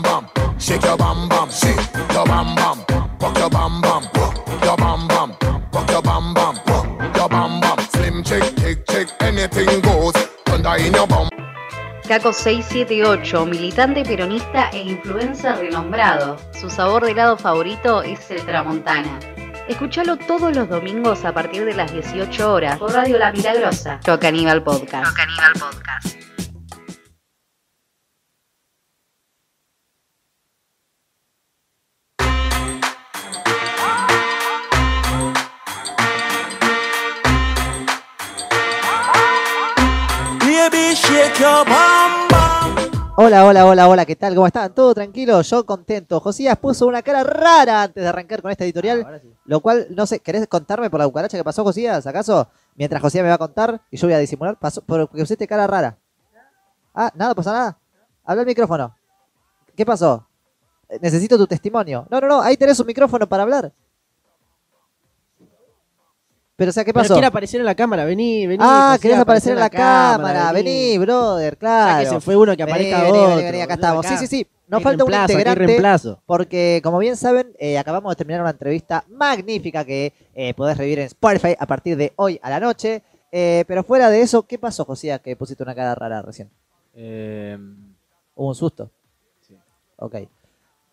bam bam, shake your bam bam, shake your bam bam, rock your bam bam, rock your bam bam, rock your bam bam, rock your bam bam. Slim chick, tick chick, anything goes. Thunder in your bum. Caco 678, militante peronista e influencer renombrado. Su sabor de helado favorito es el Tramontana. Escúchalo todos los domingos a partir de las 18 horas por Radio La Milagrosa. Toca Aníbal Podcast. Toca Aníbal Podcast. Baby, shake your bum bum. Hola, hola, hola, hola, ¿qué tal? ¿Cómo están? ¿Todo tranquilo? Yo contento. Josías puso una cara rara antes de arrancar con esta editorial, lo cual, no sé, ¿querés contarme por la cucaracha que pasó, Josías? ¿Acaso? Mientras Josías me va a contar y yo voy a disimular, pasó porque pusiste cara rara. Ah, nada, pasa nada. Habla el micrófono. ¿Qué pasó? Eh, Necesito tu testimonio. No, no, no, ahí tenés un micrófono para hablar. Pero, o sea, ¿qué Pero pasó? quiere aparecer en la cámara, vení, vení. Ah, José, querés aparecer en la cámara. vení. Vení, brother, Ya claro. que se fue uno que aparezca vení, otro. vení, vení, acá estamos. Sí, acá. sí, sí. Nos Hay falta un integrante. reemplazo. Porque, como bien saben, eh, acabamos de terminar una entrevista magnífica que eh, podés revivir en Spotify a partir de hoy a la noche. Eh, pero fuera de eso, ¿qué pasó, Josía, que pusiste una cara rara recién? Eh, ¿Hubo un susto? Ok.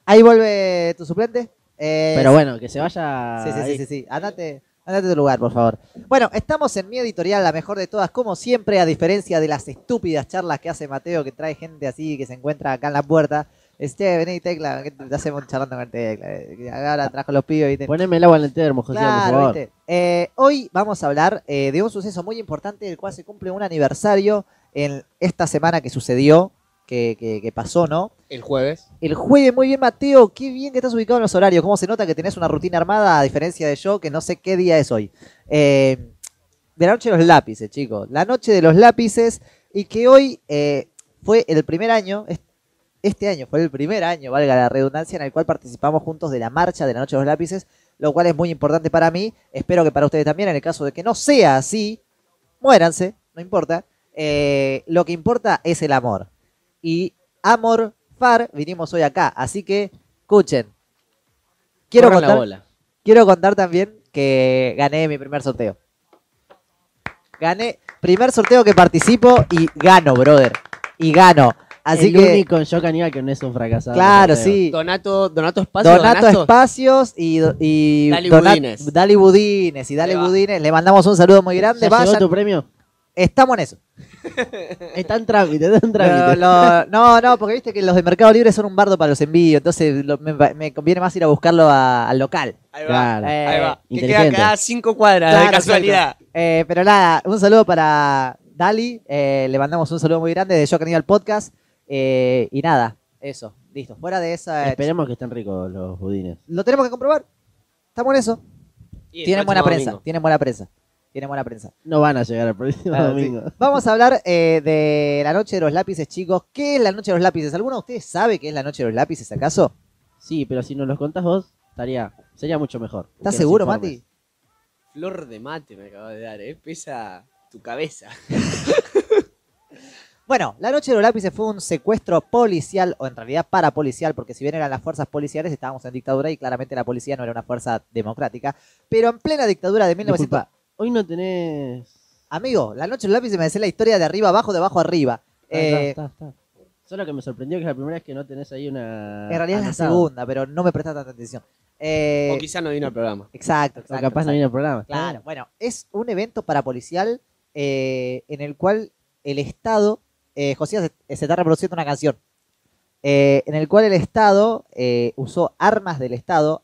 Ahí vuelve tu suplente. Eh, Pero bueno, que se vaya. Sí, sí, sí, ahí. sí, sí. Andate, andate a tu lugar, por favor. Bueno, estamos en mi editorial, la mejor de todas, como siempre, a diferencia de las estúpidas charlas que hace Mateo, que trae gente así que se encuentra acá en la puerta. Este, vení, Tecla, te hacemos charlando con Tecla. eh, Ahora trajo los pibes, ¿viste? Poneme el agua en el termo, José, por Claro, favor. ¿viste? Eh, hoy vamos a hablar eh, de un suceso muy importante del cual se cumple un aniversario en esta semana que sucedió, que, que- que pasó, ¿no? el jueves. El jueves, muy bien, Mateo. Qué bien que estás ubicado en los horarios. ¿Cómo se nota que tenés una rutina armada a diferencia de yo, que no sé qué día es hoy? Eh, de la noche de los lápices, chicos. La noche de los lápices. Y que hoy eh, fue el primer año, es- este año fue el primer año, valga la redundancia, en el cual participamos juntos de la marcha de la noche de los lápices, lo cual es muy importante para mí. Espero que para ustedes también, en el caso de que no sea así, muéranse, no importa. Eh, lo que importa es el amor. Y amor, far, vinimos hoy acá. Así que, escuchen. Quiero Corran la contar, bola. quiero contar también que gané mi primer sorteo. Gané, primer sorteo que participo y gano, brother. Y gano. Así el que, único en Shock Aníbal que no es un fracasado. claro, sí. Donato, Donato Espacio. Donato. Espacios y, y Dali Donat- Budines. Dali Budines y va. Budines. Le mandamos un saludo muy grande. ¿Ya llegó Vayan. tu premio? Estamos en eso. Está en trámite, está en trámite. Lo- lo- no, no, porque viste que los de Mercado Libre son un bardo para los envíos, entonces lo- me, me conviene más ir a buscarlo a- al local. Ahí va. Claro. Eh, Ahí va. Que queda cada cinco cuadras Claro, de casualidad. Eh, pero nada, un saludo para Dali, eh, le mandamos un saludo muy grande de Yo al Podcast. eh, y nada, eso, listo. Fuera de esa, eh, Esperemos que estén ricos los budines. lo tenemos que comprobar. Estamos en eso. Tienen buena próximo prensa, domingo. tienen buena prensa. Tienen buena prensa. No van a llegar el próximo Claro, sí. domingo. Vamos a hablar eh, de la noche de los lápices, chicos. ¿Qué es la noche de los lápices? ¿Alguno de ustedes sabe qué es la noche de los lápices, acaso? Sí, pero si nos los contás vos, estaría, sería mucho mejor. ¿Estás seguro. Mati? Flor de mate me acabo de dar, ¿eh? Pesa tu cabeza. Bueno, la noche de los lápices fue un secuestro policial, o en realidad parapolicial, porque si bien eran las fuerzas policiales, estábamos en dictadura y claramente la policía no era una fuerza democrática. Pero en plena dictadura de 1900... Disculpa, hoy no tenés. Amigo, la noche de los lápices me decía la historia de arriba abajo, de abajo arriba. Ah, Eh, está, está, está. Solo que me sorprendió que es la primera vez que no tenés ahí una. en realidad es la segunda, pero no me presta tanta atención. Eh, o quizá no vino al programa. exacto, O exacto. capaz exacto. no viene el programa. Claro, bueno, es un evento parapolicial eh, en el cual el Estado, eh, José, se, se está reproduciendo una canción, eh, en el cual el Estado eh, usó armas del Estado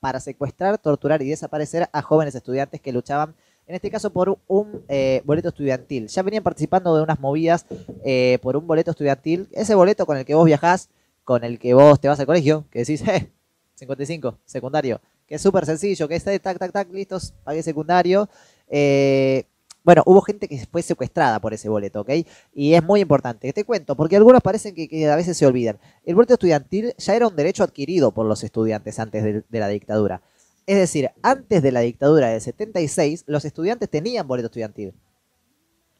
para secuestrar, torturar y desaparecer a jóvenes estudiantes que luchaban, en este caso por un eh, boleto estudiantil. Ya venían participando de unas movidas eh, por un boleto estudiantil, ese boleto con el que vos viajás, con el que vos te vas al colegio, que decís, eh, 55, secundario, que es súper sencillo, que es eh, tac, tac, tac, listos, pagué secundario. Eh, bueno, hubo gente que fue secuestrada por ese boleto, ¿ok? Y es muy importante. Te cuento, porque algunos parecen que, que a veces se olvidan. El boleto estudiantil ya era un derecho adquirido por los estudiantes antes de, de la dictadura. Es decir, antes de la dictadura del 76, los estudiantes tenían boleto estudiantil.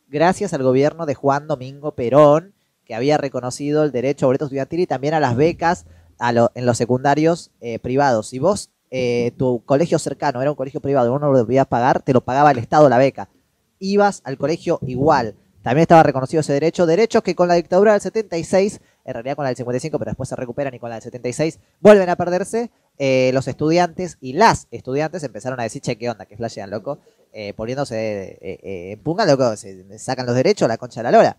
Gracias al gobierno de Juan Domingo Perón, que había reconocido el derecho a boleto estudiantil y también a las becas en los secundarios eh, privados. Si vos, eh, tu colegio cercano era un colegio privado, vos no lo debías pagar, te lo pagaba el Estado la beca. Ibas al colegio igual. También estaba reconocido ese derecho. Derechos que con la dictadura del 76, en realidad con la del 55, pero después se recuperan y con la del 76 vuelven a perderse. Eh, los estudiantes y las estudiantes empezaron a decir, che, ¿qué onda? Que flashean, loco. Eh, poniéndose eh, eh, en punga, loco, se sacan los derechos, la concha de la lora.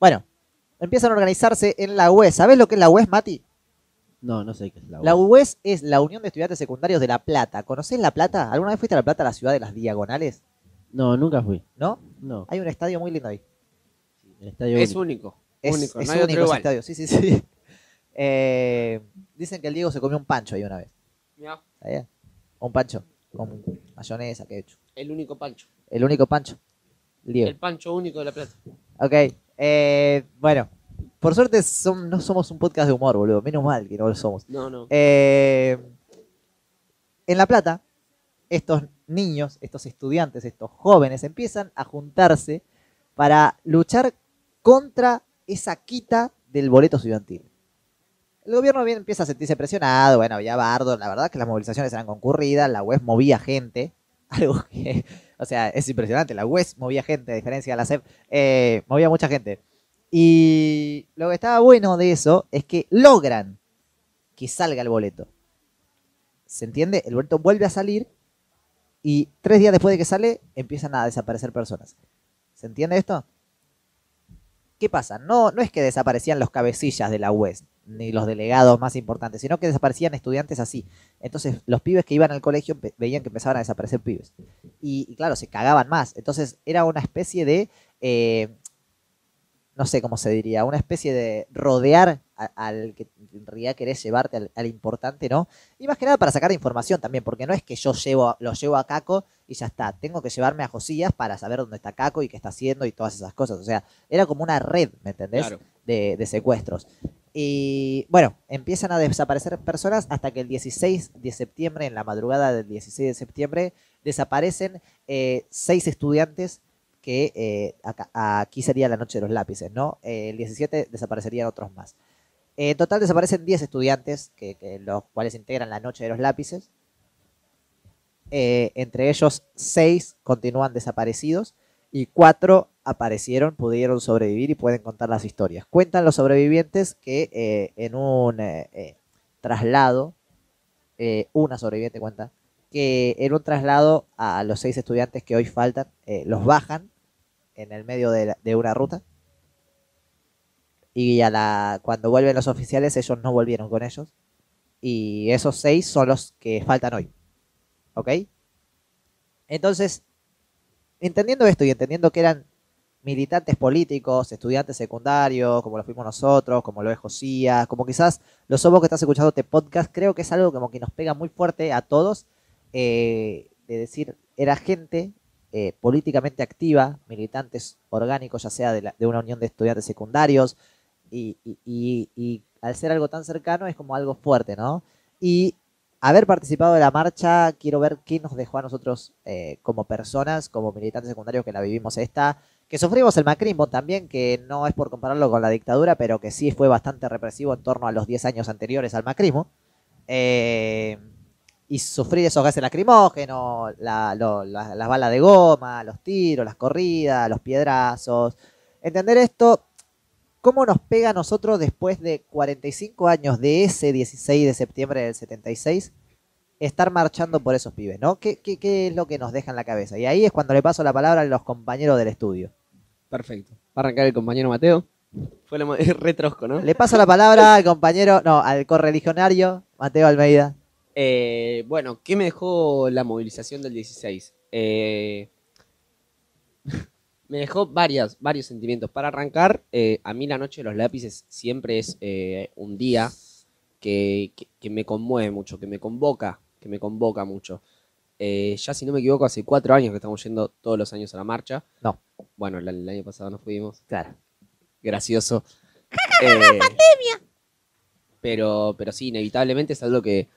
Bueno, empiezan a organizarse en la UES. ¿Sabés lo que es la UES, Mati? No, no sé qué es la La UAS. UES es la Unión de Estudiantes Secundarios de La Plata. ¿Conocés La Plata? ¿Alguna vez fuiste a La Plata, la ciudad de las diagonales? No, nunca fui. ¿No? No. Hay un estadio muy lindo ahí. El estadio Es único. único. Es, único. es no hay único otro ese igual. estadio. Sí, sí, sí. Eh, dicen que el Diego se comió un pancho ahí una vez. Un pancho con mayonesa, que hecho. el único pancho. El único pancho. El Diego. El pancho único de la plata. Ok. eh, bueno. Por suerte som- no somos un podcast de humor, boludo. Menos mal que no lo somos. No, no. Eh, en La Plata, estos niños, estos estudiantes, estos jóvenes empiezan a juntarse para luchar contra esa quita del boleto estudiantil. El gobierno bien empieza a sentirse presionado, bueno, había bardo, la verdad que las movilizaciones eran concurridas, la web movía gente, algo que, o sea, es impresionante, la web movía gente, a diferencia de la SEP, eh, movía mucha gente. Y lo que estaba bueno de eso es que logran que salga el boleto. ¿Se entiende? El boleto vuelve a salir y tres días después de que sale empiezan a desaparecer personas. ¿Se entiende esto? ¿Qué pasa? No, no es que desaparecían los cabecillas de la UES, ni los delegados más importantes, sino que desaparecían estudiantes así. Entonces, los pibes que iban al colegio veían que empezaban a desaparecer pibes. Y, y claro, se cagaban más. Entonces, era una especie de. eh, no sé cómo se diría, una especie de rodear a- al que en realidad querés llevarte al, al importante, ¿no? Y más que nada para sacar información también, porque no es que yo llevo, lo llevo a Caco y ya está. Tengo que llevarme a Josías para saber dónde está Caco y qué está haciendo y todas esas cosas. O sea, era como una red, ¿me entendés? Claro. De, de secuestros. Y bueno, empiezan a desaparecer personas hasta que el 16 de septiembre, en la madrugada del 16 de septiembre, desaparecen eh, seis estudiantes que eh, aquí sería la noche de los lápices, ¿no? Eh, el 17 desaparecerían otros más. En total desaparecen 10 estudiantes, que, los cuales integran la noche de los lápices. Entre ellos, 6 continúan desaparecidos y 4 aparecieron, pudieron sobrevivir y pueden contar las historias. Cuentan los sobrevivientes que eh, en un eh, eh, traslado, una sobreviviente cuenta, que en un traslado a los seis estudiantes que hoy faltan, los bajan en el medio de una ruta. Y a la, cuando vuelven los oficiales, ellos no volvieron con ellos. Y esos seis son los que faltan hoy. ¿Ok? Entonces, entendiendo esto y entendiendo que eran militantes políticos, estudiantes secundarios, como lo fuimos nosotros, como lo es Josías, como quizás los somos que estás escuchando este podcast, creo que es algo como que nos pega muy fuerte a todos, eh, de decir, era gente eh, políticamente activa, militantes orgánicos, ya sea de, una unión de estudiantes secundarios, y- y al ser algo tan cercano es como algo fuerte, ¿no? Y haber participado de la marcha, quiero ver qué nos dejó a nosotros eh, como personas, como militantes secundarios que la vivimos esta, que sufrimos el macrismo también, que no es por compararlo con la dictadura, pero que sí fue bastante represivo en torno a los 10 años anteriores al macrismo. Eh, y sufrir esos gases lacrimógenos, la- lo- la- las balas de goma, los tiros, las corridas, los piedrazos. Entender esto, cómo nos pega a nosotros después de 45 años de ese 16 de septiembre del 76, estar marchando por esos pibes, ¿no? ¿Qué, qué, qué es lo que nos deja en la cabeza? Y ahí es cuando le paso la palabra a los compañeros del estudio. Perfecto. Va a arrancar el compañero Mateo. Fue la retrosco, ¿no? Le paso la palabra al compañero, no, al correligionario Mateo Almeida. Eh, bueno, ¿qué me dejó la movilización del 16? Eh, me dejó varias, varios sentimientos. Para arrancar, eh, a mí la noche de los lápices siempre es eh, un día que, que- que me conmueve mucho, que me convoca, que me convoca mucho. Eh, ya si no me equivoco, hace cuatro años que estamos yendo todos los años a la marcha. No. Bueno, el, el año pasado no fuimos. Claro. Gracioso. pandemia! Pero, pero sí, inevitablemente es algo que,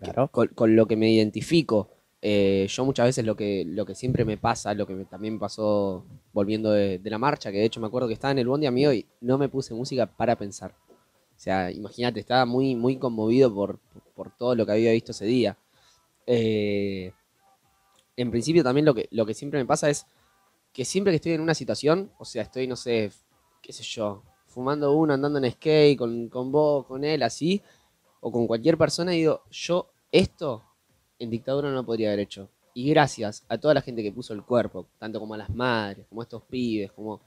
Claro. con, con lo que me identifico. Eh, yo muchas veces lo que, lo que siempre me pasa, lo que me- también pasó volviendo de, la marcha, que de hecho me acuerdo que estaba en el bondi amigo y no me puse música para pensar. O sea, imagínate, estaba muy, muy conmovido por, por todo lo que había visto ese día. Eh, en principio también lo que, lo que siempre me pasa es que siempre que estoy en una situación, o sea, estoy, no sé, qué sé yo, fumando uno, andando en skate, con, con vos, con él, así, o con cualquier persona, digo, yo esto en dictadura no podría haber hecho. Y gracias a toda la gente que puso el cuerpo, tanto como a las madres, como a estos pibes, como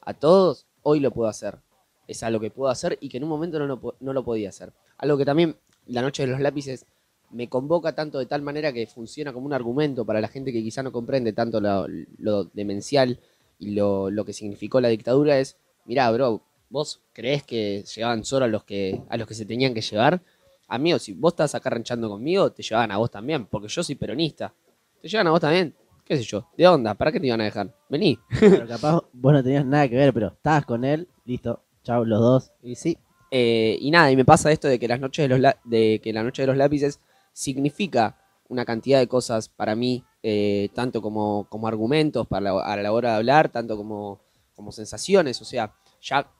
a todos, hoy lo puedo hacer. Es algo que puedo hacer y que en un momento no lo, no lo podía hacer. Algo que también la noche de los lápices me convoca tanto de tal manera que funciona como un argumento para la gente que quizá no comprende tanto lo, lo demencial y lo, lo que significó la dictadura es, mirá, bro, vos creés que llevaban solo a los que, a los que se tenían que llevar. Amigo, si vos estás acá ranchando conmigo, te llevaban a vos también, porque yo soy peronista. Te llevan a vos también, qué sé yo, ¿de onda? ¿Para qué te iban a dejar? Vení. Pero capaz vos no tenías nada que ver, pero estabas con él, listo, chao, los dos. Y sí, Eh, y nada, y me pasa esto de que las noches de los de que la noche de los lápices significa una cantidad de cosas para mí, eh, tanto como, como argumentos para la, a la hora de hablar, tanto como, como sensaciones, o sea, ya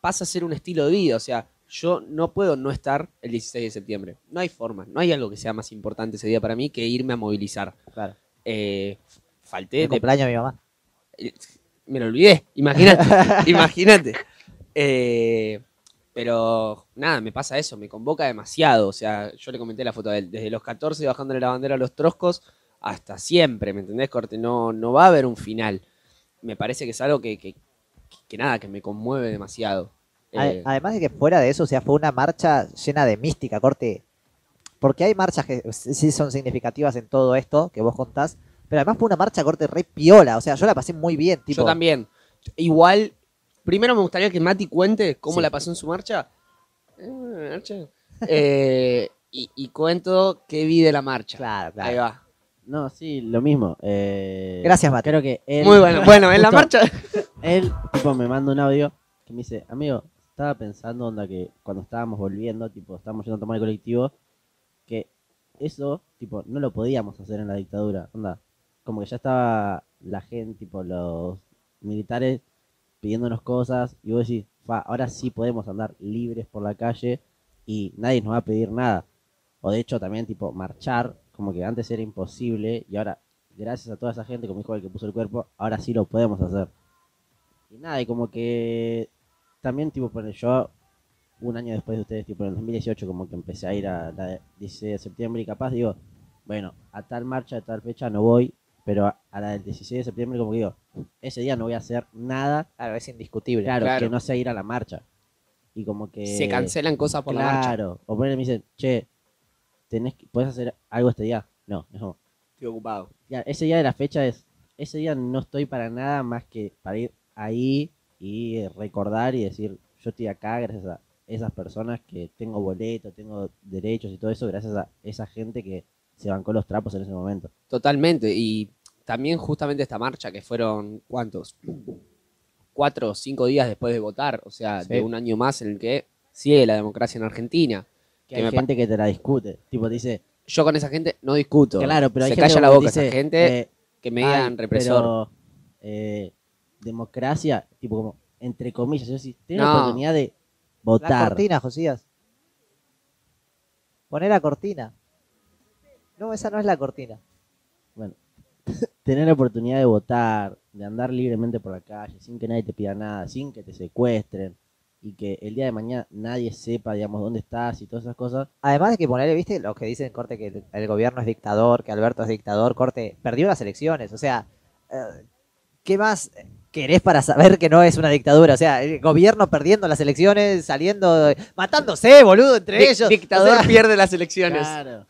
pasa a ser un estilo de vida, o sea, yo no puedo no estar el 16 de septiembre, no hay forma, no hay algo que sea más importante ese día para mí que irme a movilizar. claro. Eh, falté El de cumpleaños de mi mamá. eh, me lo olvidé, imagínate, imagínate. Eh, pero nada, me pasa eso, me convoca demasiado. O sea, yo le comenté la foto de él, desde los 14 bajándole la bandera a los troscos hasta siempre, ¿me entendés, Corte? No, no va a haber un final. Me parece que es algo que, que, que nada, que me conmueve demasiado. Eh, Además de que fuera de eso, o sea, fue una marcha llena de mística, corte. Porque hay marchas que sí son significativas en todo esto que vos contás, pero además fue una marcha corte re piola, o sea, yo la pasé muy bien, tipo. Yo también. Igual, primero me gustaría que Mati cuente cómo Sí. la pasó en su marcha. Eh, marcha. Eh, y, y cuento qué vi de la marcha. Claro, claro. Ahí va. No, sí, lo mismo. eh, Gracias, Mati. Creo que él. Muy bueno. Bueno, en la marcha. Él, tipo, me manda un audio que me dice, amigo, estaba pensando, onda, que cuando estábamos volviendo, tipo, estábamos yendo a tomar el colectivo, que eso, tipo, no lo podíamos hacer en la dictadura, onda. Como que ya estaba la gente, tipo, los militares pidiéndonos cosas, y vos decís, fa, ahora sí podemos andar libres por la calle y nadie nos va a pedir nada. O de hecho, también, tipo, marchar, como que antes era imposible, y ahora, gracias a toda esa gente, como dijo el que puso el cuerpo, ahora sí lo podemos hacer. Y nada, y como que también, tipo, bueno, yo un año después de ustedes, tipo en el 2018, como que empecé a ir a la de 16 de septiembre y capaz digo, bueno, a tal marcha, a tal fecha no voy, pero a, a la del 16 de septiembre como que digo, ese día no voy a hacer nada, Claro, es indiscutible. claro, Claro. que no sea ir a la marcha. Y como que... Se cancelan cosas por la marcha. Claro, o ponerle me dicen, che, tenés que, ¿puedes hacer algo este día? No, como, Estoy ocupado. ya, ese día de la fecha es, ese día no estoy para nada más que para ir ahí y eh, recordar y decir, yo estoy acá gracias a esas personas que tengo boleto, tengo derechos y todo eso, gracias a esa gente que se bancó los trapos en ese momento. Totalmente. Y también justamente esta marcha, que fueron, ¿cuántos? Cuatro o cinco días después de votar. O sea, Sí. de un año más en el que sigue la democracia en Argentina. Que Que hay gente que te la discute, tipo te dice, Yo con esa gente no discuto. claro, pero hay Se gente calla la boca esa gente eh, que me "Ay, digan represor. pero, eh, democracia, tipo como, entre comillas, yo decís, tenés No. la oportunidad de La votar. cortina, Josías. Poner la cortina. No, esa no es la cortina. Bueno, tener la oportunidad de votar, de andar libremente por la calle, sin que nadie te pida nada, sin que te secuestren, y que el día de mañana nadie sepa, digamos, dónde estás y todas esas cosas. Además de que ponerle, viste, los que dicen, corte, que el, el gobierno es dictador, que Alberto es dictador, corte, perdió las elecciones. O sea, eh, ¿qué más querés para saber que no es una dictadura? O sea, el gobierno perdiendo las elecciones, saliendo, matándose, boludo, entre ellos. Dictador O sea, pierde las elecciones. Claro.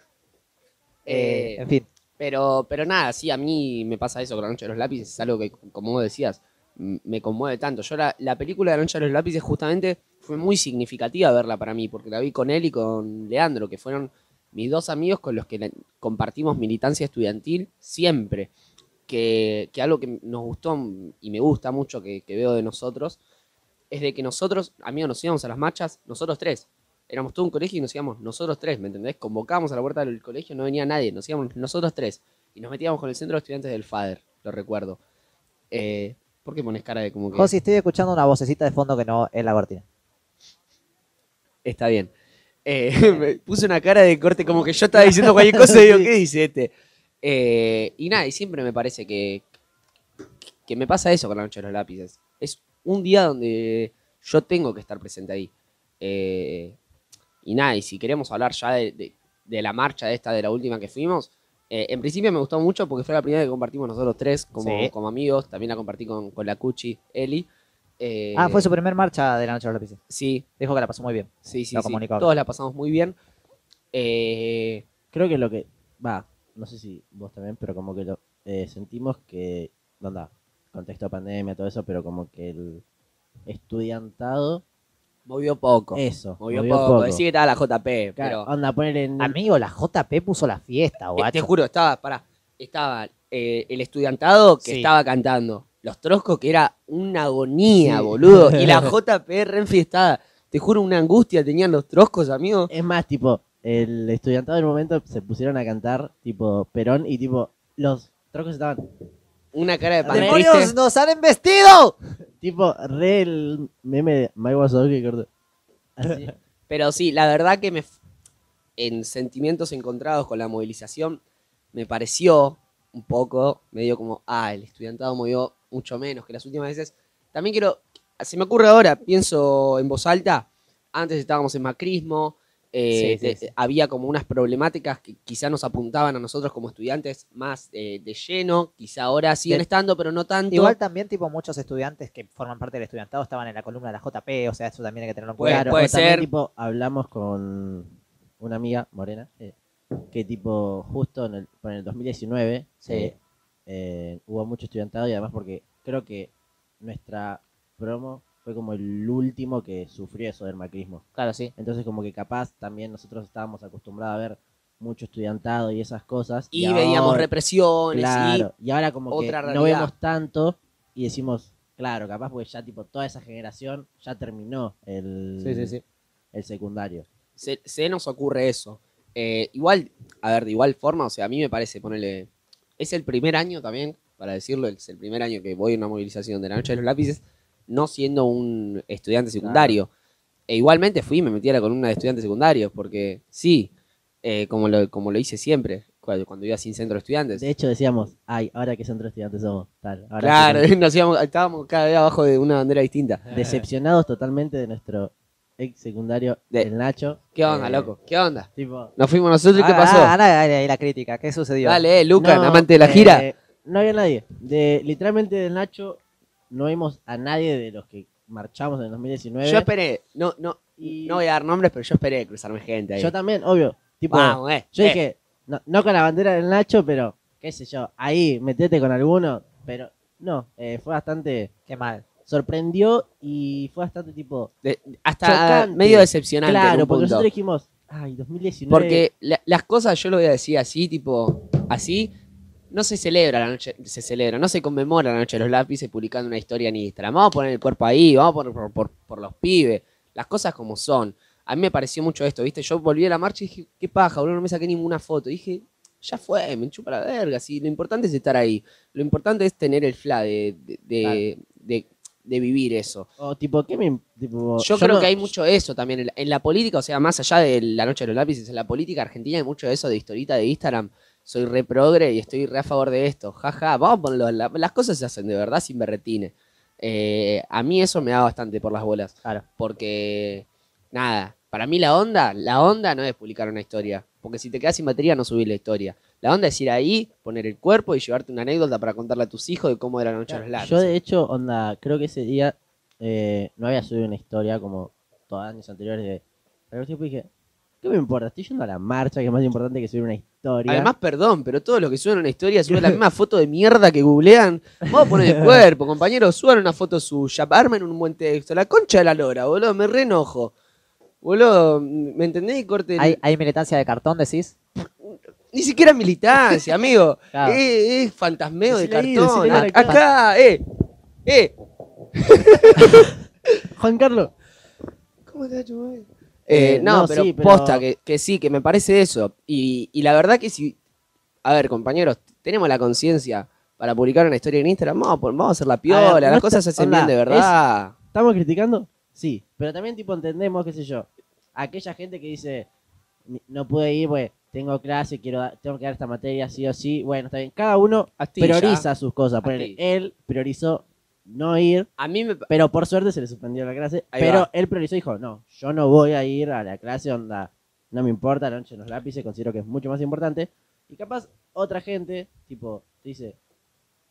eh, Eh, en fin. Pero, pero nada, sí, a mí me pasa eso con la noche de los lápices, es algo que, como vos decías, me conmueve tanto. Yo la, la película de la noche de los lápices justamente fue muy significativa verla para mí, porque la vi con él y con Leandro, que fueron mis dos amigos con los que compartimos militancia estudiantil siempre. Que, que algo que nos gustó y me gusta mucho que, que veo de nosotros es de que nosotros, amigos, nos íbamos a las marchas, nosotros tres. éramos todo un colegio y nos íbamos nosotros tres, ¿me entendés? Convocábamos a la puerta del colegio, no venía nadie, nos íbamos nosotros tres. Y nos metíamos con el centro de estudiantes del FADER, lo recuerdo. Eh, ¿Por qué pones cara de como que Josi, estoy escuchando una vocecita de fondo que no es la cortina. está bien? Eh, me puse una cara de corte como que yo estaba diciendo cualquier cosa y digo, ¿qué dice este? Eh, y nada, y siempre me parece que, que me pasa eso con la noche de los lápices. Es un día donde yo tengo que estar presente ahí. Eh, y nada, y si queremos hablar ya de, de- de la marcha de esta, de la última que fuimos, eh, en principio me gustó mucho porque fue la primera que compartimos nosotros tres como, Sí. como amigos. También la compartí con, con la Cuchi, Eli. Eh, Ah, fue su primer marcha de la noche de los lápices. Sí, Dijo que la pasó muy bien. sí, sí. Sí. Todos la pasamos muy bien. Creo que lo que. Va, no sé si vos también, pero como que lo eh, sentimos que. Onda, contexto de pandemia, todo eso, pero como que el estudiantado. movió poco. Eso. movió, poco. Decía que estaba la JP, Claro, pero. onda, poner en. Amigo, la JP puso la fiesta, Eh, guacho. te juro, estaba, pará, estaba eh, el estudiantado que Sí. estaba cantando. Los troscos que era una agonía, Sí. boludo. Y la JP re enfiestada. Te juro, una angustia tenían los troscos, amigo. Es más, tipo, el estudiantado en un momento se pusieron a cantar, tipo, Perón, y tipo, los trocos estaban, Una cara de pan ¡Demonios, triste. nos han embestido! tipo, re el meme de Mike Wazowski, corto. Así. Pero sí, la verdad que me. En sentimientos encontrados con la movilización, me pareció un poco, medio como, ah, el estudiantado movió mucho menos que las últimas veces. También quiero. Se me ocurre ahora, pienso en voz alta. Antes estábamos en macrismo. Eh, Sí, sí, de- sí. Había como unas problemáticas que quizá nos apuntaban a nosotros como estudiantes más eh, de lleno. Quizá ahora siguen De- estando, pero no tanto. Igual también, tipo, muchos estudiantes que forman parte del estudiantado estaban en la columna de la JP, o sea, eso también hay que tenerlo en cuenta. Claro, puede o también, ser. tipo, hablamos con una amiga morena, eh, que tipo, justo en el, en el 2019 Sí. eh, eh, hubo mucho estudiantado y además porque creo que nuestra promo fue como el último que sufrió eso del macrismo. Claro, sí. Entonces como que capaz también nosotros estábamos acostumbrados a ver mucho estudiantado y esas cosas. y veíamos ahora- represiones. y- Claro, y ahora como que no vemos tanto y decimos, claro, capaz porque ya tipo toda esa generación ya terminó el, Sí, sí, sí. el secundario. se, se nos ocurre eso. Eh, igual, a ver, de igual forma, o sea, a mí me parece ponerle. Es el primer año también, para decirlo, es el primer año que voy a una movilización de la noche de los lápices, no siendo un estudiante secundario. E igualmente fui y me metí a la columna de estudiantes secundarios, porque sí, eh, como, lo, como lo hice siempre, cuando, cuando iba sin centro de estudiantes. De hecho decíamos, ay, ahora que centro de estudiantes somos, tal. Ahora claro, nos íbamos- estábamos cada vez abajo de una bandera distinta. decepcionados totalmente de nuestro ex secundario, De- el Nacho. ¿Qué onda, Eh, loco? ¿Qué onda? Tipo, Nos fuimos nosotros, ¿qué Ah, pasó? ah, ah, ahí la crítica, ¿qué sucedió? Dale, eh, Luca, no, amante de la eh, gira. No había nadie. De, literalmente del Nacho no vimos a nadie de los que marchamos en el 2019. Yo esperé, no, no, y no voy a dar nombres, pero yo esperé cruzarme gente ahí. yo también, obvio. Tipo, Vamos, eh. Yo eh. dije, no, no con la bandera del Nacho, pero qué sé yo, ahí metete con alguno, pero no, eh, fue bastante, Qué mal. sorprendió y fue bastante tipo, De- hasta chocante. medio decepcionante. claro, porque punto. nosotros dijimos, ay, 2019. Porque la- las cosas, yo lo voy a decir así, tipo, así, no se celebra la noche, se celebra, no se conmemora la noche de los lápices publicando una historia en Instagram. Vamos a poner el cuerpo ahí, vamos a poner por, por- por los pibes, las cosas como son. A mí me pareció mucho esto, ¿viste? Yo volví a la marcha y dije, qué paja, boludo, no me saqué ninguna foto. Y dije, ya fue, me chupa la verga, sí, lo importante es estar ahí. Lo importante es tener el fla de, de, de- de- de vivir eso. o tipo, ¿qué me... Tipo, Yo, creo no- que hay mucho eso también. En la, en la política, o sea, más allá de la noche de los lápices, en la política argentina hay mucho de eso de historita de Instagram. Soy re progre y estoy re a favor de esto. Jaja, vamos a ponerlo. la- las cosas se hacen de verdad sin berretines. Eh, a mí eso me da bastante por las bolas. Claro. Porque, nada, para mí la onda, la onda no es publicar una historia. Porque si te quedas sin batería, no subís la historia. La onda es ir ahí, poner el cuerpo y llevarte una anécdota para contarle a tus hijos de cómo era la noche de los lápices. Yo de hecho, onda, creo que ese día eh, no había subido una historia como todos los años anteriores de... Pero tipo dije, ¿qué me importa? Estoy yendo a la marcha, que es más importante que subir una historia. Además, perdón, pero todos los que suben una historia suben la misma foto de mierda que googlean. Vamos a poner el cuerpo, compañeros, suban una foto suya, armen un buen texto. La concha de la lora, boludo, me reenojo. Boludo, ¿me entendés? Corte. ¿Hay, hay militancia de cartón, decís? Ni siquiera militancia, amigo. Claro. Eh, es fantasmeo de Decile cartón. decile ahí, A- Acá, eh. Eh. Juan Carlos. ¿Cómo te ha hecho, güey? Eh, Eh, no, no, pero, sí, pero- posta, que, que sí, que me parece eso. Y, y la verdad que si. A ver, compañeros, tenemos la conciencia para publicar una historia en Instagram. Vamos, vamos a hacer la piola, las cosas se hacen onda, bien de verdad. ¿Estamos criticando? Sí, pero también tipo entendemos, qué sé yo, aquella gente que dice, "Ni- no pude ir, pues tengo clase, quiero tengo que dar esta materia sí o sí. Bueno, está bien. Cada uno Astilla. prioriza sus cosas. Él priorizó no ir, A mí me. pero por suerte se le suspendió la clase. Ahí pero va. él priorizó y dijo, no, yo no voy a ir a la clase, onda, no me importa, la noche en los lápices, considero que es mucho más importante. Y capaz otra gente, tipo, dice,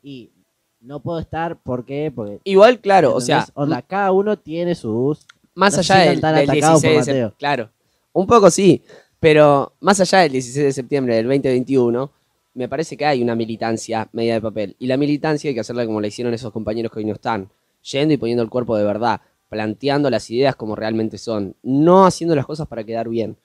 y no puedo estar, ¿por qué? Porque... Igual, claro, o sea, onda, cada uno tiene sus... más no allá del, sientan del atacados 16 por de. Claro, un poco sí, pero más allá del 16 de septiembre del 2021, me parece que hay una militancia media de papel. Y la militancia hay que hacerla como la hicieron esos compañeros que hoy no están, yendo y poniendo el cuerpo de verdad, planteando las ideas como realmente son, no haciendo las cosas para quedar bien.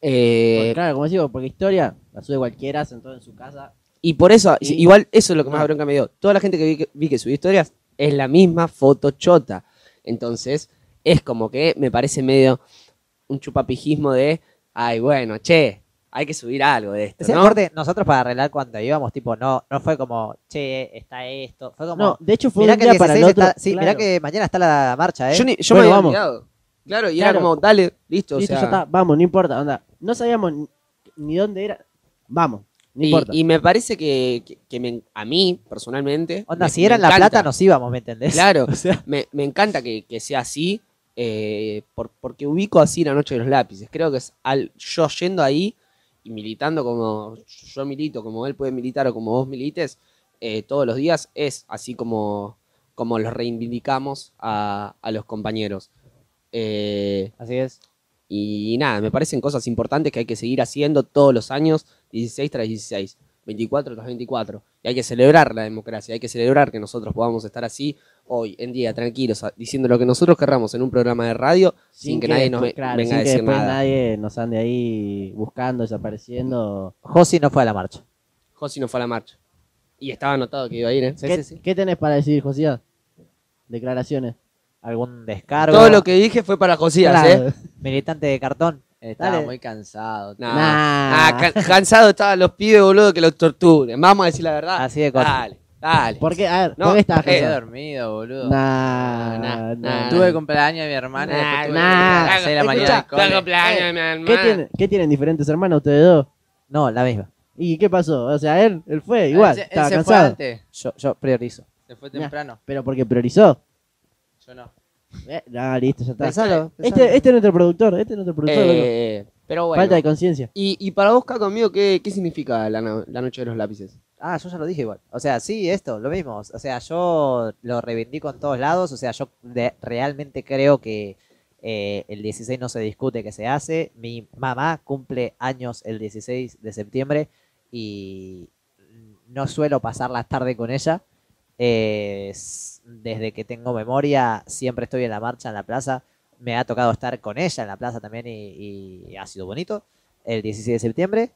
Eh, claro, como digo, porque historia la sube cualquiera, sentado en su casa. Y por eso, Y- igual eso es lo que más No. bronca me dio. Toda la gente que vi, que vi que subió historias es la misma foto chota. Entonces, es como que me parece medio un chupapijismo de, ay, bueno, che, hay que subir algo de esto, aparte, nosotros para arreglar cuando íbamos, tipo, no, no fue como, che, está esto. Fue como, No, de hecho fue mirá un que día el para el 16 otro. está- sí, claro. mirá que mañana está la marcha, ¿eh? Yo, ni- yo Bueno, me había vamos. Claro, y Claro. era como, dale, listo, Listo, o ya está, vamos, no importa, onda. No sabíamos ni, ni dónde era. Vamos, no y, importa. y me parece que, que- que me- a mí, personalmente. Onda, me- si era en La. Plata nos íbamos, ¿me entendés? Claro, O sea, me, me encanta que, que sea así, eh, por- porque ubico así la noche de los lápices. Creo que es al, yo yendo ahí y militando como yo milito, como él puede militar o como vos milites, eh, todos los días, es así como, como los reivindicamos a, a los compañeros. Eh, así es. y nada, me parecen cosas importantes que hay que seguir haciendo todos los años, 16 tras 16, 24 tras 24. Y hay que celebrar la democracia, hay que celebrar que nosotros podamos estar así hoy en día, tranquilos, diciendo lo que nosotros querramos en un programa de radio, sin, que, nadie nos claro, venga sin a que decir después nada. nadie nos ande ahí buscando, desapareciendo. Josi no fue a la marcha. Josi no fue a la marcha. Y estaba anotado que iba a ir, ¿eh? ¿Qué, sí, sí. qué tenés para decir, Josías? Declaraciones. Algún descargo. Todo lo que dije fue para Josías, Claro. ¿eh? Militante de cartón. Estaba Dale. muy cansado. Nah, Nah. nah, ca- cansado estaban los pibes, boludo, que los torturen. Vamos a decir la verdad. Así de corto. Dale, dale. ¿Por qué? A ver, No, ¿por qué estás eh, Quedé cansado? dormido, boludo. Nah, Nah, nah. nah. Tuve cumpleaños de mi hermana. Nah, tuve nah. a las seis de la mañana. Cumpleaños, mi ¿Qué, hermana. tienen, ¿Qué tienen diferentes hermanos ustedes dos? No, la misma. ¿Y qué pasó? O sea, él, él fue igual, Él se- él estaba se fue cansado. antes. Yo, yo priorizo. Se fue temprano. Pero porque priorizó. Yo no. Eh, listo, ya está. Pensalo, pensalo. Este, este es nuestro productor, este es nuestro productor. Eh, pero bueno. Falta de conciencia. Y, y para vos, Caco, amigo, ¿qué, qué significa la, la noche de los lápices? Ah, yo ya lo dije igual. O sea, sí, esto, lo mismo. O sea, yo lo reivindico en todos lados. O sea, yo realmente creo que eh, el 16 no se discute que se hace. Mi mamá cumple años el 16 de septiembre y no suelo pasar la tarde con ella. Eh, desde que tengo memoria, siempre estoy en la marcha en la plaza. Me ha tocado estar con ella en la plaza también y ha sido bonito. El 16 de septiembre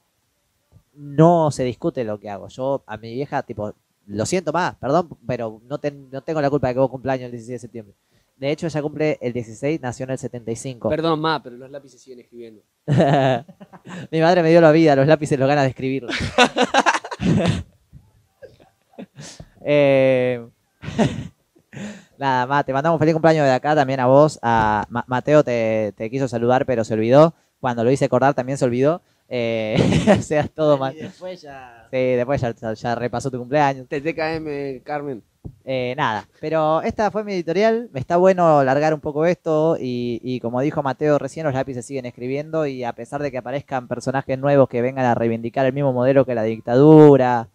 no se discute lo que hago. Yo a mi vieja, tipo, lo siento más, perdón, pero no, ten- no tengo la culpa de que vos cumpleaños el 16 de septiembre. De hecho, ella cumple el 16, nació en el 75. Perdón, ma, pero los lápices siguen escribiendo. mi madre me dio la vida, los lápices, los ganas de escribirlo. Eh, Nada más, te mandamos un feliz cumpleaños de acá también a vos. A Ma- Mateo te, te quiso saludar, pero se olvidó. Cuando lo hice acordar también se olvidó. Eh, o sea, todo mal. Y después ya. Sí, después ya, ya- ya repasó tu cumpleaños. TTKM, Carmen. Eh, nada, pero esta fue mi editorial. Está bueno largar un poco esto y, y como dijo Mateo recién, los lápices siguen escribiendo y a pesar de que aparezcan personajes nuevos que vengan a reivindicar el mismo modelo que la dictadura,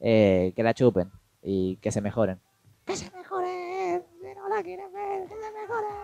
eh, que la chupen y que se mejoren. Que se mejoren, si no la quieren ver, que se mejoren.